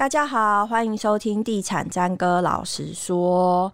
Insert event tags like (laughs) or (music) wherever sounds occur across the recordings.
大家好，欢迎收听地产詹哥老实说。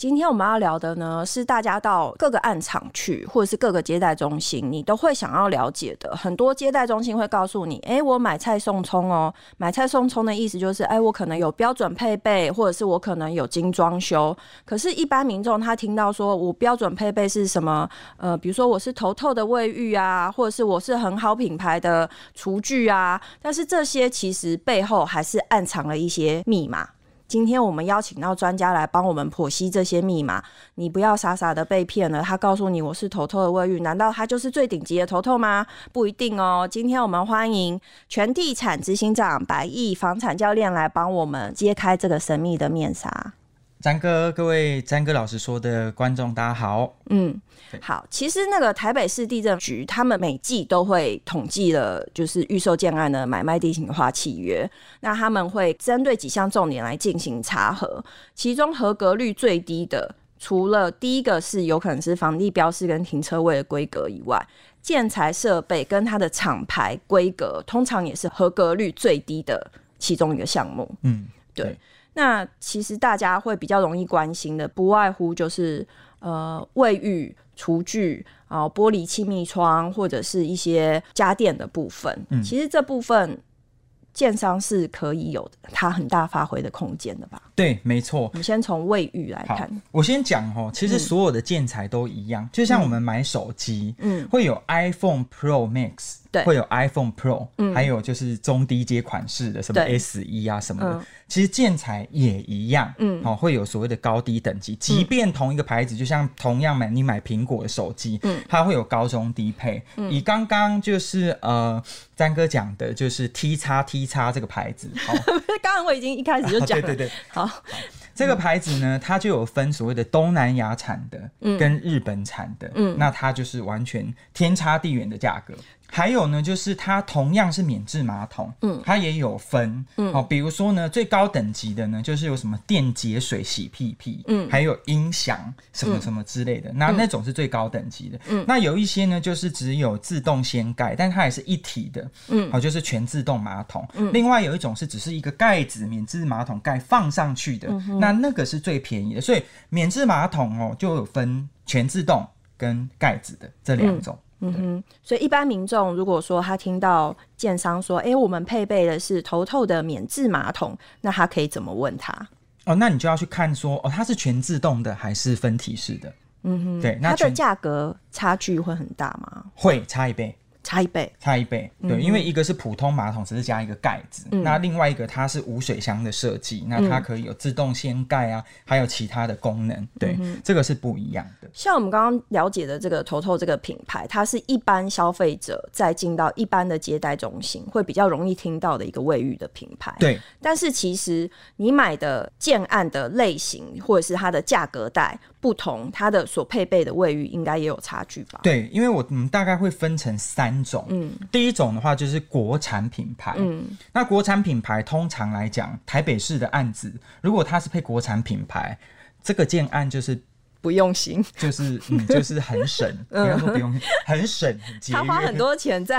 今天我们要聊的呢，是大家到各个案场去，或者是各个接待中心，你都会想要了解的。很多接待中心会告诉你，哎、我买菜送葱哦。买菜送葱的意思就是，哎、我可能有标准配备，或者是我可能有精装修。可是，一般民众他听到说我标准配备是什么？呃，比如说我是头透的卫浴啊，或者是我是很好品牌的厨具啊，但是这些其实背后还是暗藏了一些密码。今天我们邀请到专家来帮我们剖析这些密码，你不要傻傻的被骗了。他告诉你我是头头的卫浴，难道他就是最顶级的头头吗？不一定哦。今天我们欢迎全地产执行长百亿房产教练来帮我们揭开这个神秘的面纱。詹哥，各位詹哥老师说的观众，大家好。嗯，好。其实那个台北市地震局，他们每季都会统计了，就是预售建案的买卖地形化契约。那他们会针对几项重点来进行查核，其中合格率最低的，除了第一个是有可能是房地标示跟停车位的规格以外，建材设备跟它的厂牌规格，通常也是合格率最低的其中一个项目。嗯，对。对那其实大家会比较容易关心的，不外乎就是呃卫浴、厨具啊、呃、玻璃气密窗或者是一些家电的部分。嗯，其实这部分建商是可以有，它很大发挥的空间的吧？对，没错。我们先从卫浴来看，我先讲哦，其实所有的建材都一样，嗯、就像我们买手机，嗯，会有 iPhone Pro Max。对，会有 iPhone Pro，嗯，还有就是中低阶款式的什么 S 一啊什么的，嗯，其实建材也一样，嗯，好，会有所谓的高低等级，即便同一个牌子，就像同样买你买苹果的手机，嗯，它会有高中低配。嗯，以刚刚就是呃詹哥讲的，就是 T 叉 T 叉这个牌子，好，(laughs) 刚刚我已经一开始就讲了，啊，对对对，好。好这个牌子呢，它就有分所谓的东南亚产的，跟日本产的，嗯，那它就是完全天差地远的价格。还有呢，就是它同样是免治马桶，嗯，它也有分，嗯，好，比如说呢，最高等级的呢，就是有什么电解水洗屁屁，嗯，还有音响什么什么之类的，那那种是最高等级的，嗯，那有一些呢，就是只有自动掀盖，但它也是一体的，嗯，好，就是全自动马桶，嗯，另外有一种是只是一个盖子，免治马桶盖放上去的，那。那那个是最便宜的，所以免治马桶哦就有分全自动跟盖子的这两种。嗯哼，所以一般民众如果说他听到建商说，哎、欸，我们配备的是头透的免治马桶，那他可以怎么问他？哦，那你就要去看说，哦，它是全自动的还是分体式的？嗯哼，对，那它的价格差距会很大吗？会差一倍。差一倍，差一倍，对，嗯、因为一个是普通马桶，只是加一个盖子，嗯、那另外一个它是无水箱的设计，嗯、那它可以有自动掀盖啊，还有其他的功能，对，嗯、这个是不一样的。像我们刚刚了解的这个头头这个品牌，它是一般消费者在进到一般的接待中心会比较容易听到的一个卫浴的品牌，对。但是其实你买的建案的类型或者是它的价格带不同，它的所配备的卫浴应该也有差距吧？对，因为我们大概会分成三。种，嗯，第一种的话就是国产品牌，嗯，那国产品牌通常来讲，台北市的案子，如果它是配国产品牌，这个建案就是不用心，就是嗯，就是很省，(laughs) 不要说不用心，很省，很节约，他花很多钱在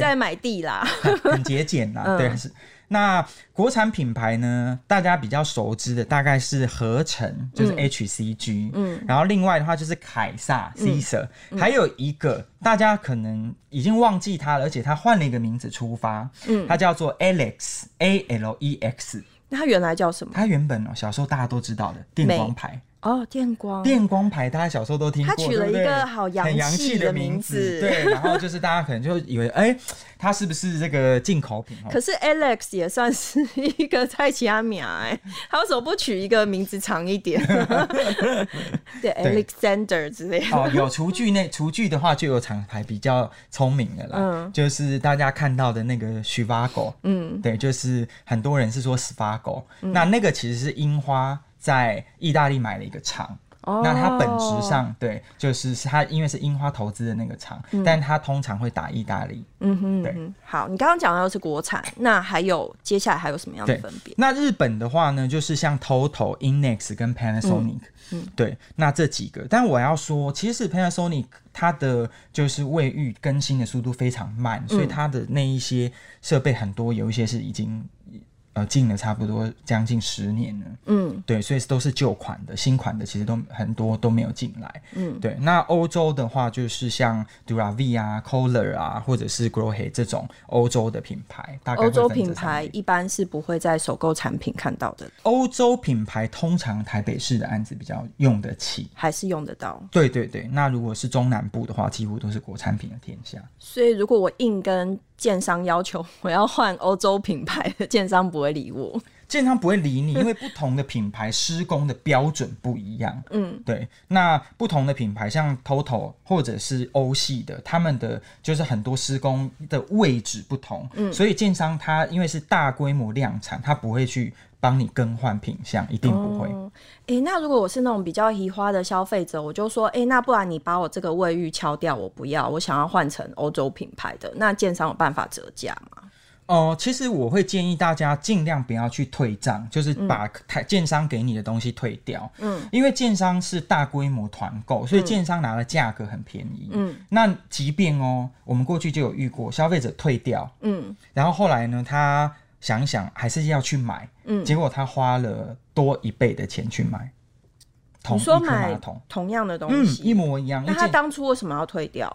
在买地啦，很节俭啦，嗯、对是。那国产品牌呢？大家比较熟知的大概是合成，就是 HCG，嗯，然后另外的话就是凯撒 Caesar，还有一个大家可能已经忘记它了，而且它换了一个名字出发，嗯，它叫做 Alex A L E X。那它原来叫什么？它原本哦，小时候大家都知道的电光牌。哦，电光电光牌，大家小时候都听过。他取了一个好洋气的名字，对。然后就是大家可能就以为，(laughs) 哎，他是不是这个进口品？可是 Alex 也算是一个菜市仔名哎，(laughs) 他为什么不取一个名字长一点？(laughs) 对，Alexander 之类的。哦，有厨具那厨具的话，就有厂牌比较聪明的啦。嗯，就是大家看到的那个 s h i v a g o 嗯，对，就是很多人是说 Zhivago，那那个其实是樱花。在意大利买了一个厂，哦、那它本质上对，就是它因为是樱花投资的那个厂，嗯、但它通常会打意大利。嗯哼，对。好，你刚刚讲到的是国产，那还有接下来还有什么样的分别？那日本的话呢，就是像 TOTO、INNEX 跟 Panasonic，嗯，嗯对，那这几个。但我要说，其实 Panasonic 它的就是卫浴更新的速度非常慢，嗯、所以它的那一些设备很多，有一些是已经。呃进了差不多将近十年了。嗯，对，所以都是旧款的，新款的其实都很多都没有进来。嗯，对。那欧洲的话，就是像 Dura-V 啊、Kohler 啊，或者是 Grohe 这种欧洲的品牌，大概欧洲品牌一般是不会在首购产品看到的。欧洲品牌通常台北市的案子比较用得起，还是用得到。对对对，那如果是中南部的话，几乎都是国产品的天下。所以如果我硬跟建商要求 (laughs) 我要换欧洲品牌的，建商不会理我。建商不会理你，(laughs) 因为不同的品牌施工的标准不一样。嗯，对。那不同的品牌，像 TOTO 或者是欧系的，他们的就是很多施工的位置不同。嗯，所以建商他因为是大规模量产，他不会去帮你更换品相，一定不会。哎、哦欸，那如果我是那种比较移花的消费者，我就说，哎、欸，那不然你把我这个卫浴敲掉，我不要，我想要换成欧洲品牌的，那建商有办法折价吗？哦、呃，其实我会建议大家尽量不要去退账，就是把台建商给你的东西退掉。嗯，因为建商是大规模团购，所以建商拿的价格很便宜。嗯，那即便哦，我们过去就有遇过消费者退掉，嗯，然后后来呢，他想一想还是要去买，嗯，结果他花了多一倍的钱去买。同你说买同同样的东西，嗯，一模一样。那他当初为什么要退掉？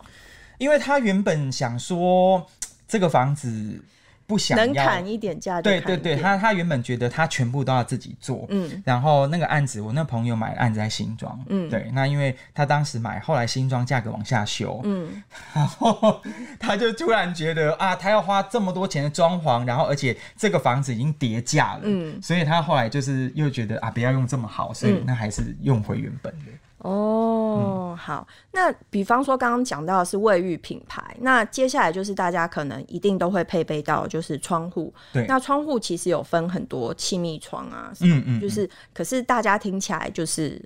因为他原本想说这个房子。不想要能砍一点价，对对对，他他原本觉得他全部都要自己做，嗯，然后那个案子，我那朋友买的案子在新庄，嗯，对，那因为他当时买，后来新庄价格往下修，嗯，然后他就突然觉得啊，他要花这么多钱的装潢，然后而且这个房子已经跌价了，嗯，所以他后来就是又觉得啊，不要用这么好，所以那还是用回原本的。哦，嗯、好，那比方说刚刚讲到的是卫浴品牌，那接下来就是大家可能一定都会配备到，就是窗户。对，那窗户其实有分很多气密窗啊，嗯嗯，就是，可是大家听起来就是。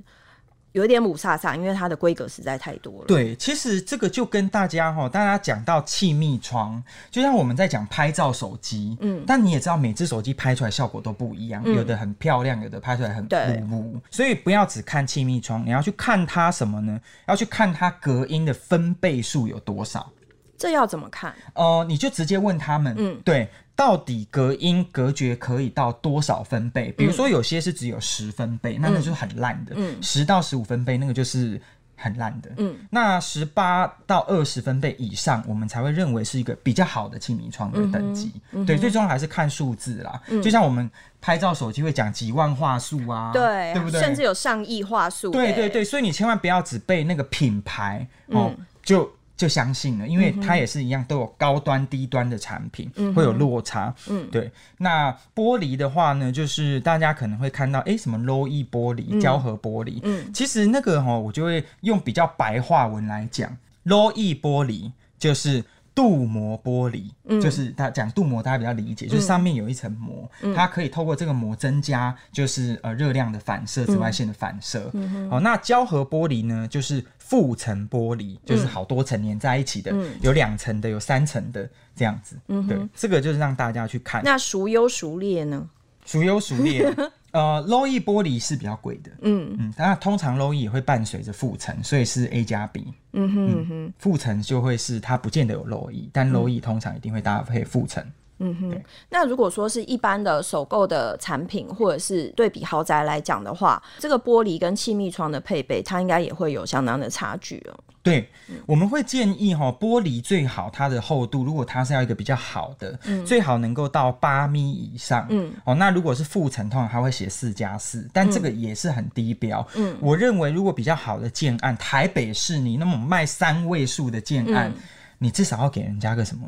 有点母煞煞，因为它的规格实在太多了。对，其实这个就跟大家哈，大家讲到气密窗，就像我们在讲拍照手机，嗯，但你也知道，每只手机拍出来效果都不一样，嗯、有的很漂亮，有的拍出来很雾雾。对所以不要只看气密窗，你要去看它什么呢？要去看它隔音的分贝数有多少。这要怎么看？哦、呃，你就直接问他们，嗯，对。到底隔音隔绝可以到多少分贝？比如说有些是只有十分贝，嗯、那那就是很烂的。嗯，十到十五分贝那个就是很烂的。嗯，那十八到二十分贝以上，我们才会认为是一个比较好的气密窗的等级。嗯嗯、对，最重要还是看数字啦。嗯、就像我们拍照手机会讲几万画素啊，对，对不对？甚至有上亿画素。对对对，所以你千万不要只背那个品牌哦，嗯、就。就相信了，因为它也是一样，都有高端低端的产品，嗯、会有落差。嗯，对。那玻璃的话呢，就是大家可能会看到，哎、欸，什么 Low E 玻璃、胶合玻璃。嗯，其实那个哈，我就会用比较白话文来讲，Low E 玻璃就是。镀膜玻璃，嗯、就是他讲镀膜，大家比较理解，嗯、就是上面有一层膜，嗯、它可以透过这个膜增加，就是呃热量的反射、紫外线的反射。嗯嗯、哦，那胶合玻璃呢，就是复层玻璃，就是好多层粘在一起的，嗯、有两层的，有三层的这样子。嗯哼，对，这个就是让大家去看。那孰优孰劣呢？(laughs) 孰优孰劣？呃，Low E 玻璃是比较贵的，嗯。嗯，那通常 Low E 也会伴随着负层，所以是 A 加 B，嗯哼嗯哼，负层就会是它不见得有 Low E，但 Low E 通常一定会搭配负层。嗯哼，那如果说是一般的首购的产品，或者是对比豪宅来讲的话，这个玻璃跟气密窗的配备，它应该也会有相当的差距哦。对，嗯、我们会建议哈，玻璃最好它的厚度，如果它是要一个比较好的，嗯、最好能够到八米以上。嗯，哦，那如果是负层，通常它会写四加四，但这个也是很低标。嗯，我认为如果比较好的建案，台北市你那么卖三位数的建案，嗯、你至少要给人家个什么？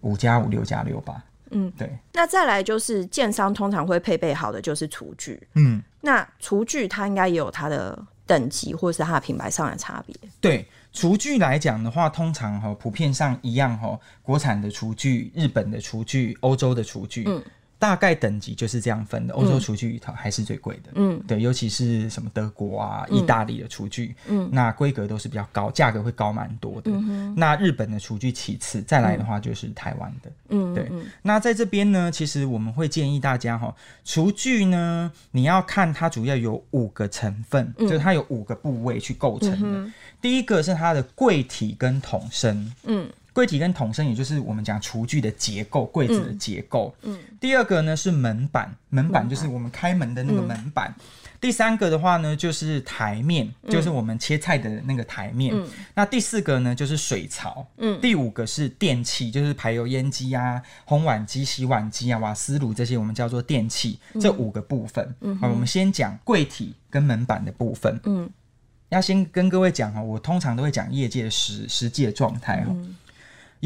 五加五六加六吧，嗯，对。那再来就是建商通常会配备好的就是厨具，嗯，那厨具它应该也有它的等级或者是它的品牌上的差别。对，厨具来讲的话，通常哈普遍上一样哈，国产的厨具、日本的厨具、欧洲的厨具，嗯。大概等级就是这样分的，欧洲厨具一套还是最贵的，嗯，对，尤其是什么德国啊、意大利的厨具，嗯，那规格都是比较高，价格会高蛮多的。那日本的厨具其次，再来的话就是台湾的，嗯，对。那在这边呢，其实我们会建议大家哈，厨具呢，你要看它主要有五个成分，就是它有五个部位去构成的。第一个是它的柜体跟桶身，嗯。柜体跟桶身，也就是我们讲厨具的结构，柜子的结构。嗯，第二个呢是门板，门板就是我们开门的那个门板。嗯第三个的话呢，就是台面，就是我们切菜的那个台面。嗯、那第四个呢，就是水槽。嗯，第五个是电器，就是排油烟机啊、烘碗机、洗碗机啊、瓦斯炉这些，我们叫做电器。嗯、这五个部分。嗯，好，我们先讲柜体跟门板的部分。嗯，要先跟各位讲哈，我通常都会讲业界实实际的状态哈。嗯、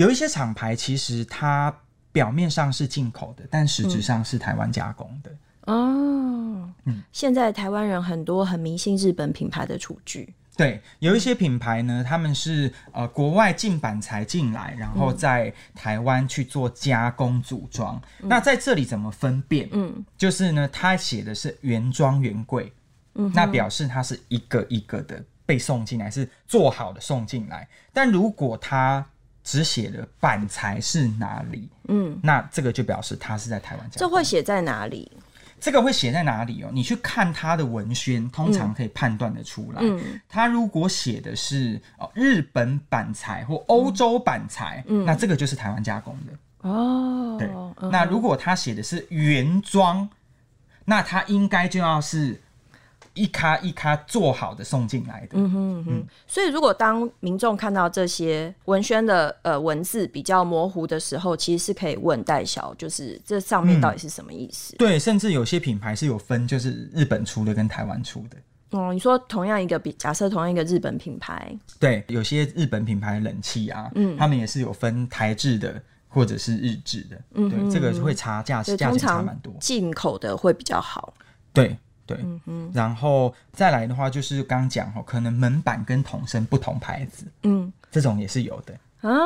有一些厂牌其实它表面上是进口的，但实质上是台湾加工的。哦，嗯，现在台湾人很多很迷信日本品牌的厨具，对，有一些品牌呢，他们是呃国外进板材进来，然后在台湾去做加工组装。嗯、那在这里怎么分辨？嗯，就是呢，他写的是原装原柜，嗯，那表示它是一个一个的被送进来，是做好的送进来。但如果他只写了板材是哪里，嗯，那这个就表示他是在台湾加工。这会写在哪里？这个会写在哪里哦？你去看它的文宣，通常可以判断得出来。嗯，它如果写的是哦日本板材或欧洲板材，嗯，那这个就是台湾加工的哦。对，嗯，那如果它写的是原装，那它应该就要是。一卡一卡做好的送进来的，嗯哼嗯哼。所以如果当民众看到这些文宣的呃文字比较模糊的时候，其实是可以问代销，就是这上面到底是什么意思？嗯、对，甚至有些品牌是有分，就是日本出的跟台湾出的。哦，你说同样一个比，假设同样一个日本品牌，对，有些日本品牌的冷气啊，嗯，他们也是有分台制的或者是日制的，嗯，对，这个会差价，价钱差蛮多。进口的会比较好，对。对，嗯哼，然后再来的话，就是刚刚讲哦，可能门板跟桶身不同牌子，嗯，这种也是有的。啊。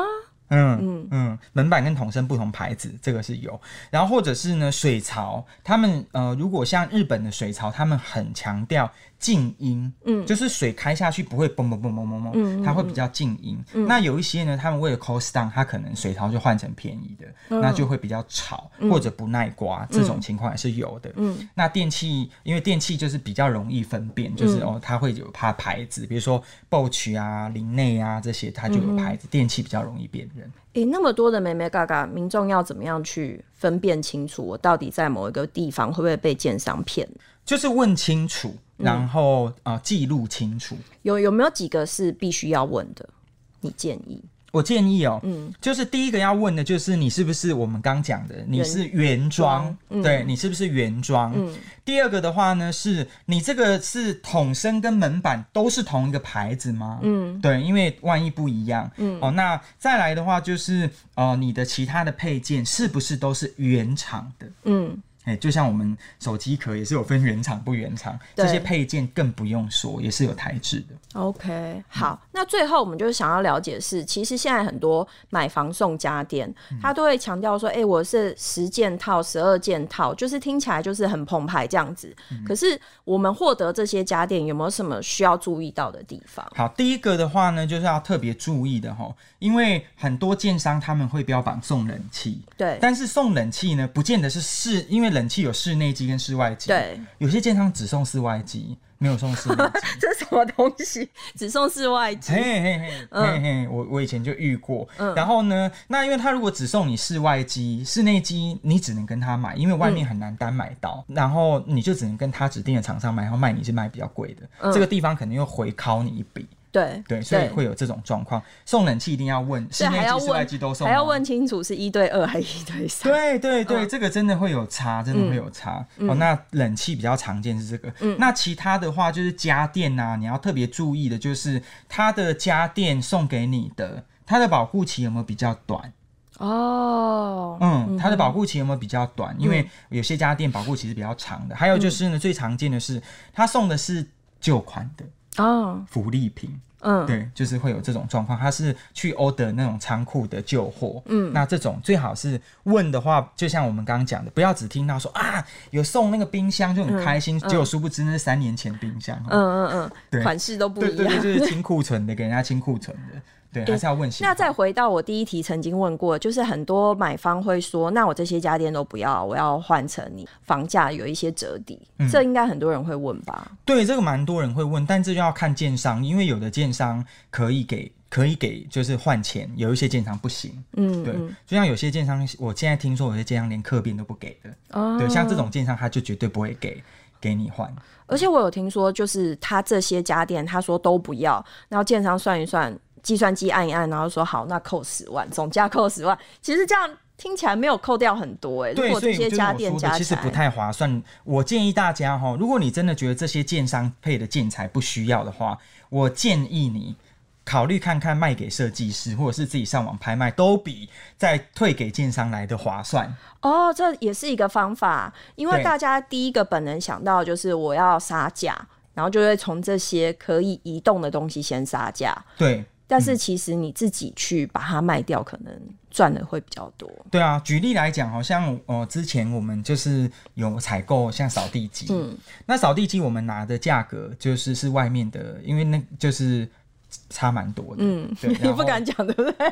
嗯嗯。嗯，门板跟桶身不同牌子，这个是有。然后或者是呢，水槽，他们呃，如果像日本的水槽，他们很强调静音，嗯，就是水开下去不会嘣嘣嘣嘣嘣嘣，它会比较静音。嗯、那有一些呢，他们为了 cost down，它可能水槽就换成便宜的，嗯、那就会比较吵或者不耐刮，嗯、这种情况也是有的。嗯，那电器，因为电器就是比较容易分辨，就是哦，它会有它牌子，比如说 Bosch 啊、林内啊这些，它就有牌子，嗯、电器比较容易辨认。诶、欸，那么多的眉眉嘎嘎，民众要怎么样去分辨清楚，我到底在某一个地方会不会被奸商骗？就是问清楚，然后啊、嗯呃，记录清楚。有有没有几个是必须要问的？你建议？我建议哦，嗯，就是第一个要问的，就是你是不是我们刚讲的，你是原装，嗯、对，你是不是原装？嗯，第二个的话呢，是你这个是桶身跟门板都是同一个牌子吗？嗯，对，因为万一不一样，嗯，哦，那再来的话就是，呃，你的其他的配件是不是都是原厂的？嗯。哎、欸，就像我们手机壳也是有分原厂不原厂，对这些配件更不用说，也是有台制的。OK，好，嗯、那最后我们就是想要了解的是，其实现在很多买房送家电，嗯、他都会强调说，哎、欸，我是十件套、十二件套，就是听起来就是很澎湃这样子。嗯、可是我们获得这些家电有没有什么需要注意到的地方？好，第一个的话呢，就是要特别注意的哈，因为很多建商他们会标榜送冷气，对，但是送冷气呢，不见得是是因为。冷气有室内机跟室外机，对，有些建商只送室外机，没有送室内机，(laughs) 这是什么东西？(laughs) 只送室外机？嘿嘿嘿，嘿嘿，我我以前就遇过。嗯、然后呢，那因为他如果只送你室外机，室内机你只能跟他买，因为外面很难单买到，嗯、然后你就只能跟他指定的厂商买，然后卖你是卖比较贵的，嗯、这个地方可能又回拷你一笔。对对，所以会有这种状况。送冷气一定要问，室内机、室外机都送，还要问清楚是一对二还是一对三。对对对，这个真的会有差，真的会有差。哦，那冷气比较常见是这个。嗯，那其他的话就是家电呐，你要特别注意的就是它的家电送给你的，它的保护期有没有比较短？哦，嗯，它的保护期有没有比较短？因为有些家电保护期是比较长的。还有就是呢，最常见的是他送的是旧款的。哦，福利品，嗯，对，就是会有这种状况，他是去 order 那种仓库的旧货，嗯，那这种最好是问的话，就像我们刚刚讲的，不要只听到说啊有送那个冰箱就很开心，结果殊不知那是三年前冰箱，嗯嗯嗯，对，款式都不一样，对对，就是清库存的，给人家清库存的。对，还是要问清。那再回到我第一题曾经问过，就是很多买方会说，那我这些家电都不要，我要换成你房价有一些折抵，嗯、这应该很多人会问吧？对，这个蛮多人会问，但这就要看建商，因为有的建商可以给可以给就是换钱，有一些建商不行。嗯，对，嗯就像有些建商，我现在听说有些建商连客变都不给的。哦，对，像这种建商他就绝对不会给给你换。而且我有听说，就是他这些家电，他说都不要，然后建商算一算，计算机按一按，然后说好，那扣十万，总价扣十万。其实这样听起来没有扣掉很多哎、欸。对，如果这些家电加其实不太划算。我建议大家哈，如果你真的觉得这些建商配的建材不需要的话，我建议你。考虑看看卖给设计师，或者是自己上网拍卖，都比再退给建商来的划算。哦，这也是一个方法，因为大家第一个本能想到就是我要杀价，然后就会从这些可以移动的东西先杀价。对，但是其实你自己去把它卖掉，可能赚的会比较多。对啊，举例来讲，好像呃，之前我们就是有采购像扫地机，嗯，那扫地机我们拿的价格就是是外面的，因为那就是。差蛮多的，嗯，(laughs) 你不敢讲对不对？(laughs)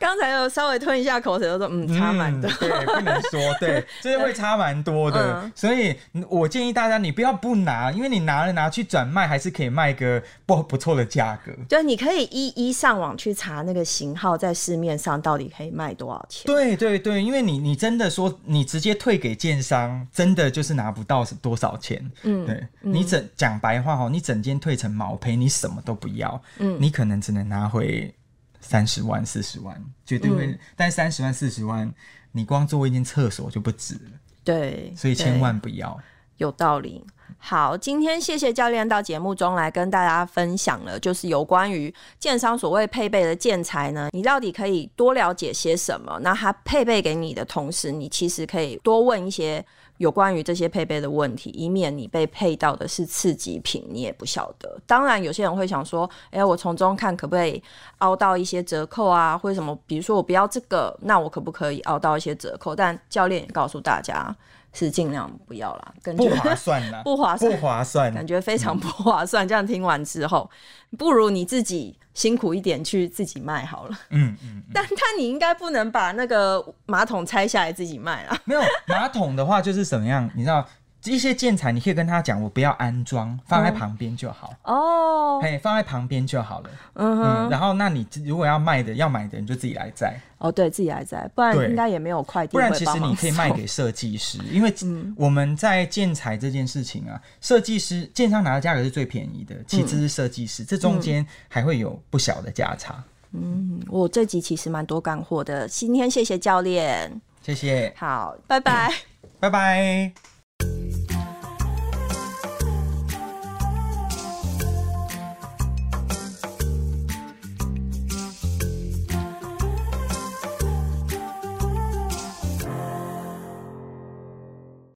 刚才有稍微吞一下口水，就说嗯，差蛮多、嗯，对，不能说，对，这 (laughs) 会差蛮多的。嗯、所以我建议大家，你不要不拿，因为你拿了拿去转卖，还是可以卖个不不错的价格。对，你可以一一上网去查那个型号，在市面上到底可以卖多少钱。对对对，因为你你真的说你直接退给建商，真的就是拿不到多少钱。嗯，对你整讲白话哈，你整。间退成毛坯，你什么都不要，嗯，你可能只能拿回三十万、四十万，绝对会。嗯、但三十万、四十万，你光做一间厕所就不止了，对，所以千万不要。有道理。好，今天谢谢教练到节目中来跟大家分享了，就是有关于建商所谓配备的建材呢，你到底可以多了解些什么？那他配备给你的同时，你其实可以多问一些。有关于这些配备的问题，以免你被配到的是次级品，你也不晓得。当然，有些人会想说：“哎、我从中看可不可以凹到一些折扣啊，或者什么？比如说我不要这个，那我可不可以凹到一些折扣？”但教练也告诉大家。是尽量不要啦，感觉 (laughs) 不划算啦，不划算，不划算，感觉非常不划算。嗯、这样听完之后，不如你自己辛苦一点去自己卖好了。嗯嗯，嗯 (laughs) 但但你应该不能把那个马桶拆下来自己卖啊。没有马桶的话，就是怎么样？你知道？一些建材，你可以跟他讲，我不要安装，放在旁边就好。哦，嘿，放在旁边就好了。嗯然后，那你如果要卖的、要买的，你就自己来摘。哦，对，自己来摘，不然应该也没有快递。不然，其实你可以卖给设计师，因为我们在建材这件事情啊，设计师建商拿的价格是最便宜的，其次是设计师，嗯、这中间还会有不小的价差。嗯，我这集其实蛮多干货的，今天谢谢教练，谢谢，好，拜拜，拜拜。